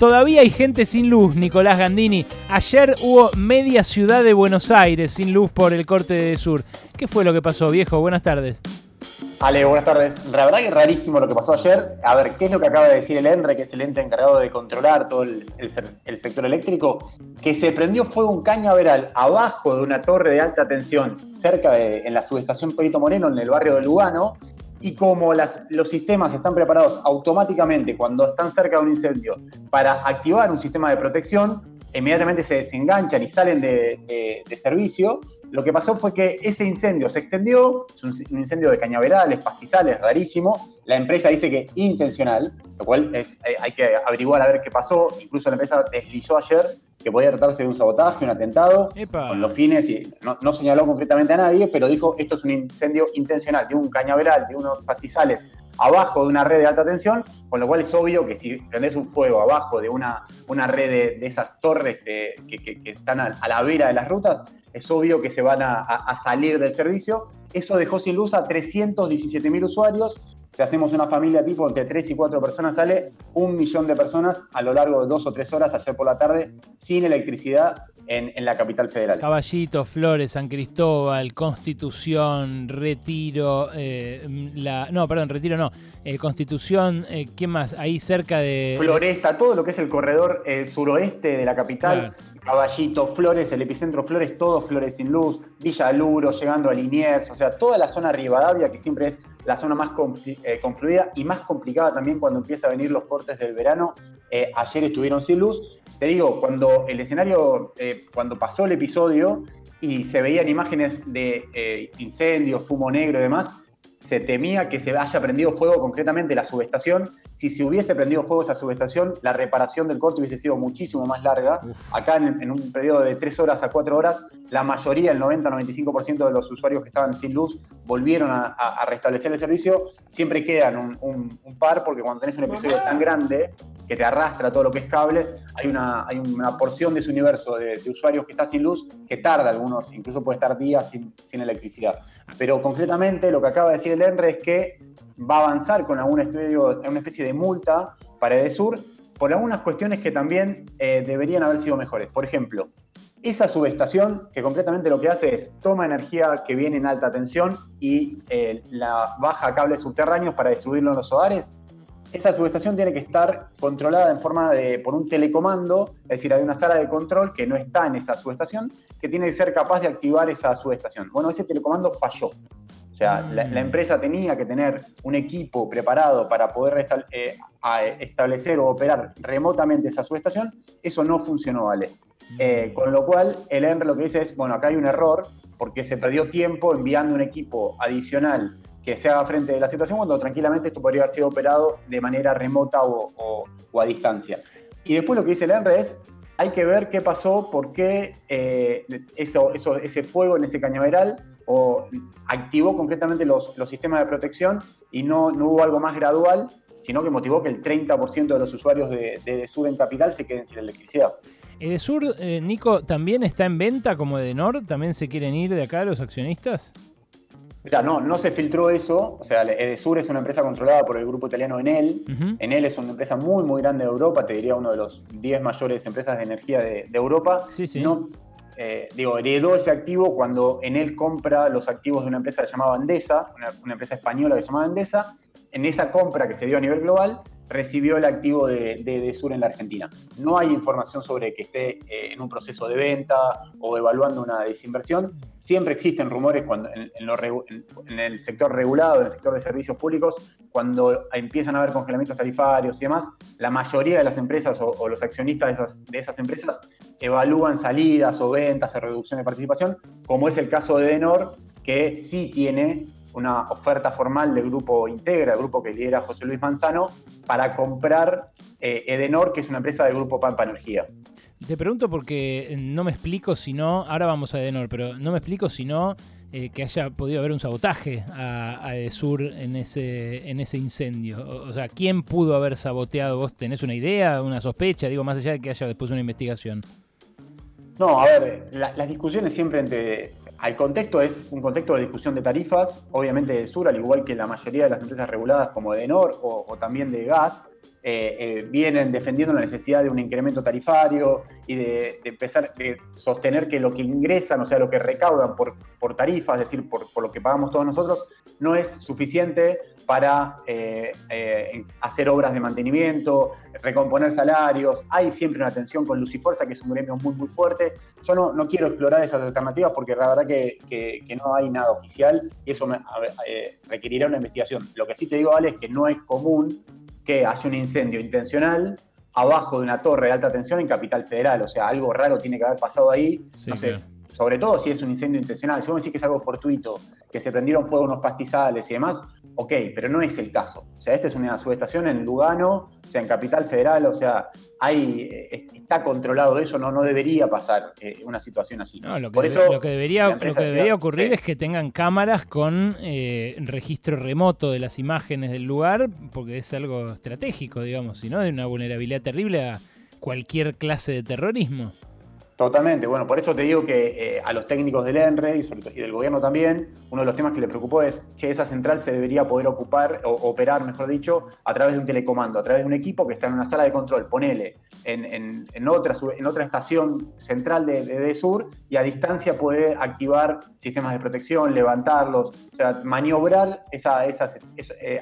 Todavía hay gente sin luz, Nicolás Gandini. Ayer hubo media ciudad de Buenos Aires sin luz por el corte de Sur. ¿Qué fue lo que pasó, viejo? Buenas tardes. Ale, buenas tardes. La verdad que es rarísimo lo que pasó ayer. A ver, ¿qué es lo que acaba de decir el ENRE, que es el ente encargado de controlar todo el, sector eléctrico? Que se prendió fuego un cañaveral abajo de una torre de alta tensión, cerca de, en la subestación Perito Moreno, en el barrio de Lugano, y como los sistemas están preparados automáticamente cuando están cerca de un incendio para activar un sistema de protección, inmediatamente se desenganchan y salen de, servicio. Lo que pasó fue que ese incendio se extendió, es un, incendio de cañaverales, pastizales, rarísimo. La empresa dice que intencional, lo cual es, eh, hay que averiguar a ver qué pasó. Incluso la empresa deslizó ayer que podía tratarse de un sabotaje, un atentado, con los fines, y no, señaló concretamente a nadie, pero dijo esto es un incendio intencional de un cañaveral, de unos pastizales abajo de una red de alta tensión, con lo cual es obvio que si prendés un fuego abajo de una, una red de, esas torres eh, que, están a, la vera de las rutas, es obvio que se van a, salir del servicio. Eso dejó sin luz a 317.000 usuarios. Si hacemos una familia tipo entre 3 y 4 personas, sale un millón de personas a lo largo de dos o tres horas ayer por la tarde sin electricidad en, la capital federal. Caballito, Flores, San Cristóbal, Constitución, Retiro, eh, la, no, perdón, Retiro no, eh, Constitución, eh, ¿qué más? Ahí cerca de... Floresta, todo lo que es el corredor suroeste de la capital, Caballito, Flores, el epicentro Flores, todo Flores sin luz, Villa Luro, llegando a Liniers, o sea, toda la zona Rivadavia, que siempre es la zona más confluida y más complicada también cuando empieza a venir los cortes del verano. ayer estuvieron sin luz te digo, cuando el escenario, eh, cuando pasó el episodio y se veían imágenes de eh, incendios, fumo negro y demás, se temía que se haya prendido fuego concretamente la subestación. Si se hubiese prendido fuego esa subestación, la reparación del corte hubiese sido muchísimo más larga. Acá en, un periodo de 3 horas a 4 horas, la mayoría, el 90-95% de los usuarios que estaban sin luz, volvieron a, restablecer el servicio. Siempre quedan un, un, par, porque cuando tenés un episodio tan grande, que te arrastra todo lo que es cables, hay una, hay una porción de ese universo de, usuarios que está sin luz que tarda algunos, incluso puede estar días sin, electricidad. Pero concretamente lo que acaba de decir el ENRE es que va a avanzar con algún estudio, una especie de multa para Edesur por algunas cuestiones que también eh, deberían haber sido mejores. Por ejemplo, esa subestación que concretamente lo que hace es toma energía que viene en alta tensión y eh, la baja a cables subterráneos para distribuirlo en los hogares esa subestación tiene que estar controlada en forma de, por un telecomando, es decir, hay una sala de control que no está en esa subestación, que tiene que ser capaz de activar esa subestación. Bueno, ese telecomando falló. O sea, la, mm. empresa tenía que tener un equipo preparado para poder eh, establecer o operar remotamente esa subestación. Eso no funcionó, ¿vale? Eh, con lo cual, el ENRE lo que dice es, bueno, acá hay un error porque se perdió tiempo enviando un equipo adicional que se haga frente a la situación cuando tranquilamente esto podría haber sido operado de manera remota o, a distancia. Y después lo que dice el ENRE es, hay que ver qué pasó, por qué eh, eso, ese fuego en ese cañaveral activó concretamente los, sistemas de protección y no, no hubo algo más gradual, sino que motivó que el 30% de los usuarios de, de, Sur en Capital se queden sin electricidad. ¿Edesur, eh, Nico, también está en venta como Edenor? ¿También se quieren ir de acá los accionistas? Mira, no, no se filtró eso. O sea, Edesur es una empresa controlada por el grupo italiano Enel. Enel es una empresa muy, muy grande de Europa, te diría uno de los 10 mayores empresas de energía de, Europa. Sí, sí. No, eh, digo, heredó ese activo cuando Enel compra los activos de una empresa que se llamaba Endesa, una, empresa española que se llamaba Endesa. En esa compra que se dio a nivel global, recibió el activo de, de, Sur en la Argentina. No hay información sobre que esté eh, en un proceso de venta o evaluando una desinversión. Siempre existen rumores cuando en, el sector regulado, en el sector de servicios públicos, cuando empiezan a haber congelamientos tarifarios y demás, la mayoría de las empresas o, los accionistas de esas, de esas, empresas evalúan salidas o ventas o reducción de participación, como es el caso de Denor, que sí tiene una oferta formal del grupo Integra, el grupo que lidera José Luis Manzano, para comprar eh, Edenor, que es una empresa del grupo Pampa Energía. Te pregunto porque no me explico si no, ahora vamos a Edenor, pero no me explico si no eh, que haya podido haber un sabotaje a, a Edesur en ese, en ese incendio. O, sea, ¿quién pudo haber saboteado? ¿Vos tenés una idea, una sospecha? Digo, más allá de que haya después una investigación. No, a ver, las discusiones siempre entre al contexto es un contexto de discusión de tarifas, obviamente de Sur, al igual que la mayoría de las empresas reguladas como Edenor o, o también de gas, eh, eh, vienen defendiendo la necesidad de un incremento tarifario y de, empezar a sostener que lo que ingresan, o sea, lo que recaudan por, por tarifas, es decir, por, lo que pagamos todos nosotros, no es suficiente para eh, hacer obras de mantenimiento, recomponer salarios. Hay siempre una tensión con Luz y Fuerza, que es un gremio muy, muy fuerte. Yo no, no quiero explorar esas alternativas porque la verdad que, que, no hay nada oficial y eso requerirá una investigación. Lo que sí te digo, Ale, es que no es común que hace un incendio intencional abajo de una torre de alta tensión en Capital Federal. O sea, algo raro tiene que haber pasado ahí. no sé, sobre todo si es un incendio intencional. Si vos decís que es algo fortuito, que se prendieron fuego unos pastizales y demás, ok, pero no es el caso. O sea, esta es una subestación en Lugano, o sea, en Capital Federal, o sea, hay, eh, está controlado eso, no, no debería pasar eh, una situación así. No, lo, que, eso, lo que debería, lo que debería ocurrir es que tengan cámaras con eh, registro remoto de las imágenes del lugar, porque es algo estratégico, digamos, si no, de una vulnerabilidad terrible a cualquier clase de terrorismo. Totalmente, bueno, por eso te digo que eh, a los técnicos del ENRE y, del gobierno también, uno de los temas que le preocupó es que esa central se debería poder ocupar, o operar, mejor dicho, a través de un telecomando, a través de un equipo que está en una sala de control, ponele en, otra, en otra estación central de, Sur y a distancia puede activar sistemas de protección, levantarlos, o sea, maniobrar esa, esa,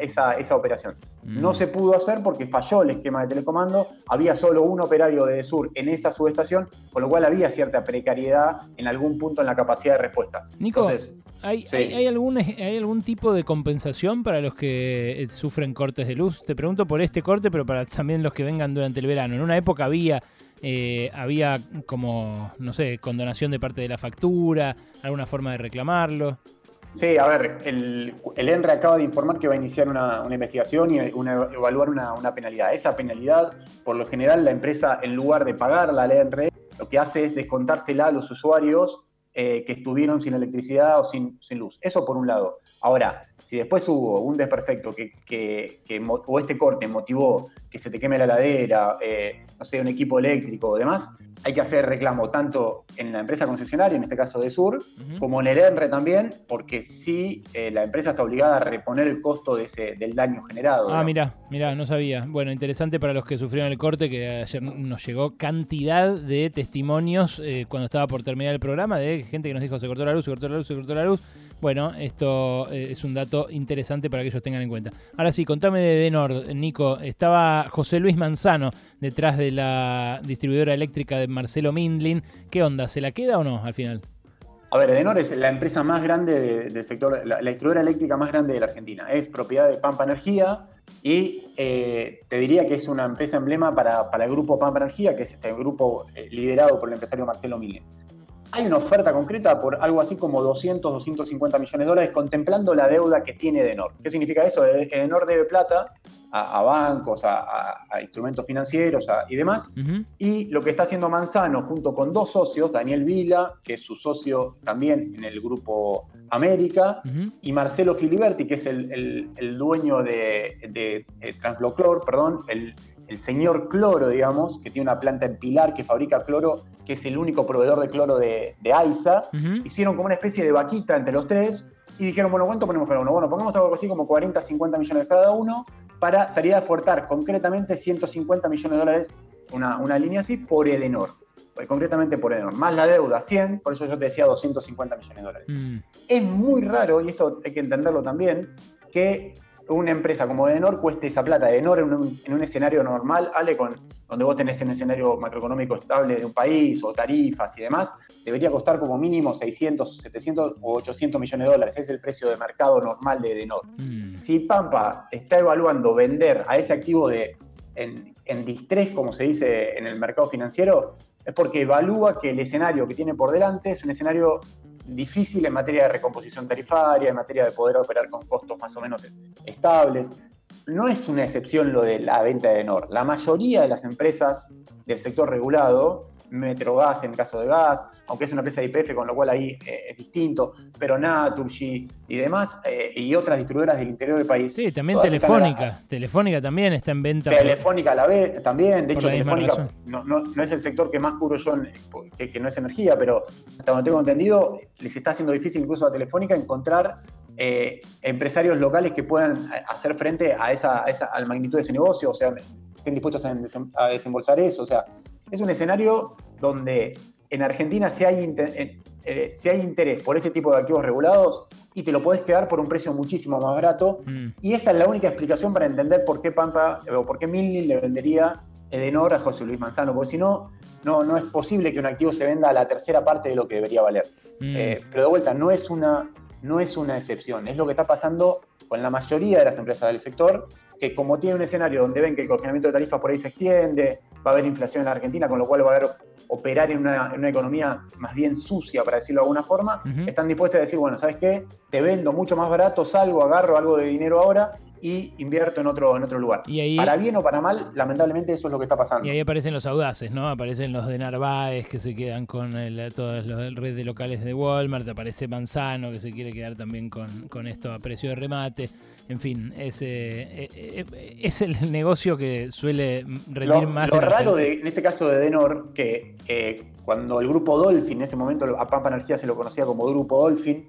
esa, esa operación. Mm. No se pudo hacer porque falló el esquema de telecomando, había solo un operario de Sur en esa subestación, con lo cual había cierta precariedad en algún punto en la capacidad de respuesta. Nico, ¿hay, hay, algún, ¿hay algún tipo de compensación para los que eh, sufren cortes de luz? Te pregunto por este corte, pero para también los que vengan durante el verano. En una época había... Eh, había como, no sé, condonación de parte de la factura, alguna forma de reclamarlo. Sí, a ver, el, el, ENRE acaba de informar que va a iniciar una, investigación y evaluar una, penalidad. Esa penalidad, por lo general, la empresa, en lugar de pagarla al ENRE, lo que hace es descontársela a los usuarios eh, que estuvieron sin electricidad o sin, luz. Eso por un lado. Ahora, si después hubo un desperfecto que, que, o este corte motivó que se te queme la ladera, eh, no sé, un equipo eléctrico o demás, hay que hacer reclamo tanto en la empresa concesionaria, en este caso de Sur, como en el ENRE también, porque sí eh, la empresa está obligada a reponer el costo de ese, del daño generado. Ah, mira, mira, no sabía. Bueno, interesante para los que sufrieron el corte, que ayer nos llegó cantidad de testimonios eh, cuando estaba por terminar el programa, de gente que nos dijo se cortó la luz, se cortó la luz, se cortó la luz. Bueno, esto eh, es un dato interesante para que ellos tengan en cuenta. Ahora sí, contame de Denor, Nico. Estaba José Luis Manzano detrás de la distribuidora eléctrica de Marcelo Mindlin. ¿Qué onda? ¿Se la queda o no al final? A ver, Edenor es la empresa más grande del sector, la, distribuidora eléctrica más grande de la Argentina. Es propiedad de Pampa Energía y eh, te diría que es una empresa emblema para, el grupo Pampa Energía, que es este grupo eh, liderado por el empresario Marcelo Mindlin hay una oferta concreta por algo así como 200, 250 millones de dólares contemplando la deuda que tiene Edenor. ¿Qué significa eso? Edenor debe plata a, bancos, a, instrumentos financieros y demás. Y lo que está haciendo Manzano junto con dos socios, Daniel Vila, que es su socio también en el grupo América, y Marcelo Filiberti, que es el, dueño de, de, Transgloclor, perdón, el, el señor Cloro, digamos, que tiene una planta en Pilar que fabrica cloro, que es el único proveedor de cloro de, de AISA, hicieron como una especie de vaquita entre los tres y dijeron, bueno, ¿cuánto ponemos cada uno? Bueno, pongamos algo así como 40, 50 millones cada uno para salir a aportar concretamente 150 millones de dólares, una, una línea así, por Edenor. Pues, concretamente por Edenor. Más la deuda, 100, por eso yo te decía 250 millones de dólares. Mm. Es muy raro, y esto hay que entenderlo también, que una empresa como Edenor cueste esa plata. Edenor en un, en un escenario normal, Ale, con, donde vos tenés un escenario macroeconómico estable de un país o tarifas y demás, debería costar como mínimo 600, 700 o 800 millones de dólares. Es el precio de mercado normal de Edenor. Mm. Si Pampa está evaluando vender a ese activo de, en, en distrés, como se dice en el mercado financiero, es porque evalúa que el escenario que tiene por delante es un escenario difícil en materia de recomposición tarifaria, en materia de poder operar con costos más o menos estables. No es una excepción lo de la venta de NOR. La mayoría de las empresas del sector regulado Metrogas en caso de gas, aunque es una empresa de IPF, con lo cual ahí eh, es distinto, pero Naturgy y demás, eh, y otras distribuidoras del interior del país. Sí, también Telefónica. Telefónica también está en venta. Telefónica a la vez también. De hecho, Telefónica no, es el sector que más cubro yo, que, no es energía, pero hasta donde tengo entendido, les está haciendo difícil incluso a Telefónica encontrar eh, empresarios locales que puedan hacer frente a esa, a magnitud de ese negocio, o sea, estén dispuestos a, desembolsar eso. O sea, es un escenario donde en Argentina si hay, eh, si hay interés por ese tipo de activos regulados y te lo podés quedar por un precio muchísimo más barato. Mm. Y esa es la única explicación para entender por qué Pampa o por qué Milly le vendería Edenor a José Luis Manzano, porque si no, no, no es posible que un activo se venda a la tercera parte de lo que debería valer. Mm. Eh, pero de vuelta, no es, una, no es una excepción, es lo que está pasando con la mayoría de las empresas del sector, que como tiene un escenario donde ven que el congelamiento de tarifas por ahí se extiende, va a haber inflación en la Argentina, con lo cual va a haber operar en una, economía más bien sucia, para decirlo de alguna forma, están dispuestos a decir, bueno, ¿sabes qué? Te vendo mucho más barato, salgo, agarro algo de dinero ahora y invierto en otro, en otro lugar. para bien o para mal, lamentablemente eso es lo que está pasando. Y ahí aparecen los audaces, ¿no? Aparecen los de Narváez que se quedan con el, todos los red de locales de Walmart, aparece Manzano que se quiere quedar también con, con esto a precio de remate. En fin, es, eh, eh, es el negocio que suele rendir más. Lo raro de, en este caso de Denor, que eh, cuando el grupo Dolphin, en ese momento a Pampa Energía se lo conocía como Grupo Dolphin,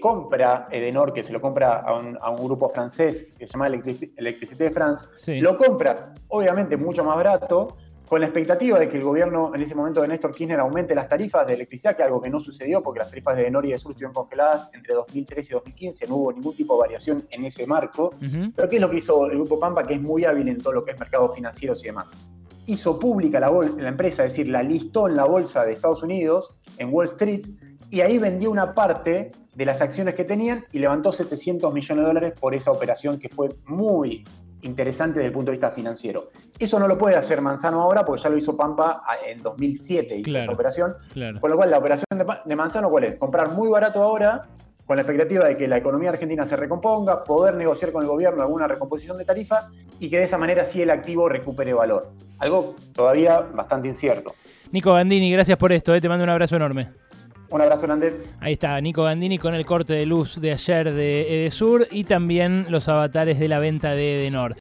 compra Edenor, que se lo compra a un, grupo francés que se llama Electricité de France, lo compra obviamente mucho más barato, con la expectativa de que el gobierno en ese momento de Néstor Kirchner aumente las tarifas de electricidad, que algo que no sucedió porque las tarifas de Nori y de Sur estuvieron congeladas entre 2013 y 2015, no hubo ningún tipo de variación en ese marco. Pero ¿qué es lo que hizo el Grupo Pampa, que es muy hábil en todo lo que es mercados financieros y demás? Hizo pública la, la empresa, es decir, la listó en la bolsa de Estados Unidos, en Wall Street, y ahí vendió una parte de las acciones que tenían y levantó 700 millones de dólares por esa operación que fue muy interesante desde el punto de vista financiero. Eso no lo puede hacer Manzano ahora porque ya lo hizo Pampa en 2007, hizo esa operación. Con lo cual, la operación de, Manzano, ¿cuál es? Comprar muy barato ahora con la expectativa de que la economía argentina se recomponga, poder negociar con el gobierno alguna recomposición de tarifa y que de esa manera sí el activo recupere valor. Algo todavía bastante incierto. Nico Gandini, gracias por esto, eh. te mando un abrazo enorme. Un abrazo grande. Ahí está Nico Gandini con el corte de luz de ayer de Edesur y también los avatares de la venta de Edenor.